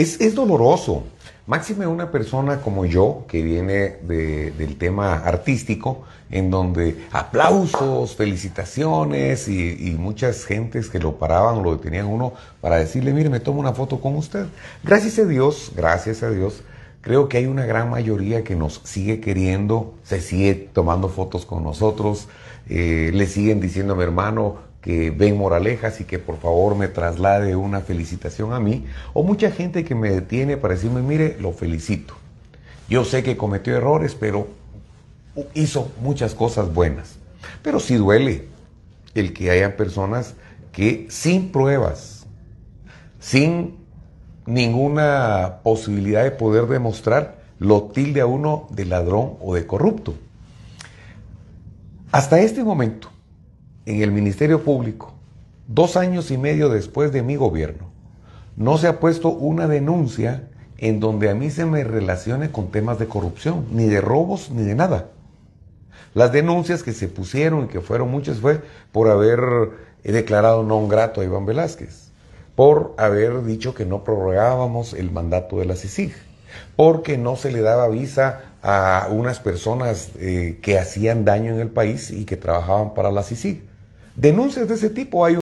es, es doloroso. Máxime una persona como yo, que viene de- del tema artístico, en donde aplausos, felicitaciones y, muchas gentes que lo paraban, lo detenían uno para decirle, mire, me tomo una foto con usted. Gracias a Dios, gracias a Dios, creo que hay una gran mayoría que nos sigue queriendo, se sigue tomando fotos con nosotros, eh, le siguen diciendo a mi hermano, que ven moralejas y que por favor me traslade una felicitación a mí, o mucha gente que me detiene para decirme, mire, lo felicito. Yo sé que cometió errores, pero hizo muchas cosas buenas. Pero sí duele el que haya personas que sin pruebas, sin ninguna posibilidad de poder demostrar, lo tilde a uno de ladrón o de corrupto. Hasta este momento, en el Ministerio Público, dos años y medio después de mi gobierno, no se ha puesto una denuncia en donde a mí se me relacione con temas de corrupción, ni de robos, ni de nada. Las denuncias que se pusieron y que fueron muchas fue por haber declarado no grato a Iván Velázquez, por haber dicho que no prorrogábamos el mandato de la CICIG, porque no se le daba visa a unas personas eh, que hacían daño en el país y que trabajaban para la CICIG. Denuncias de ese tipo hay.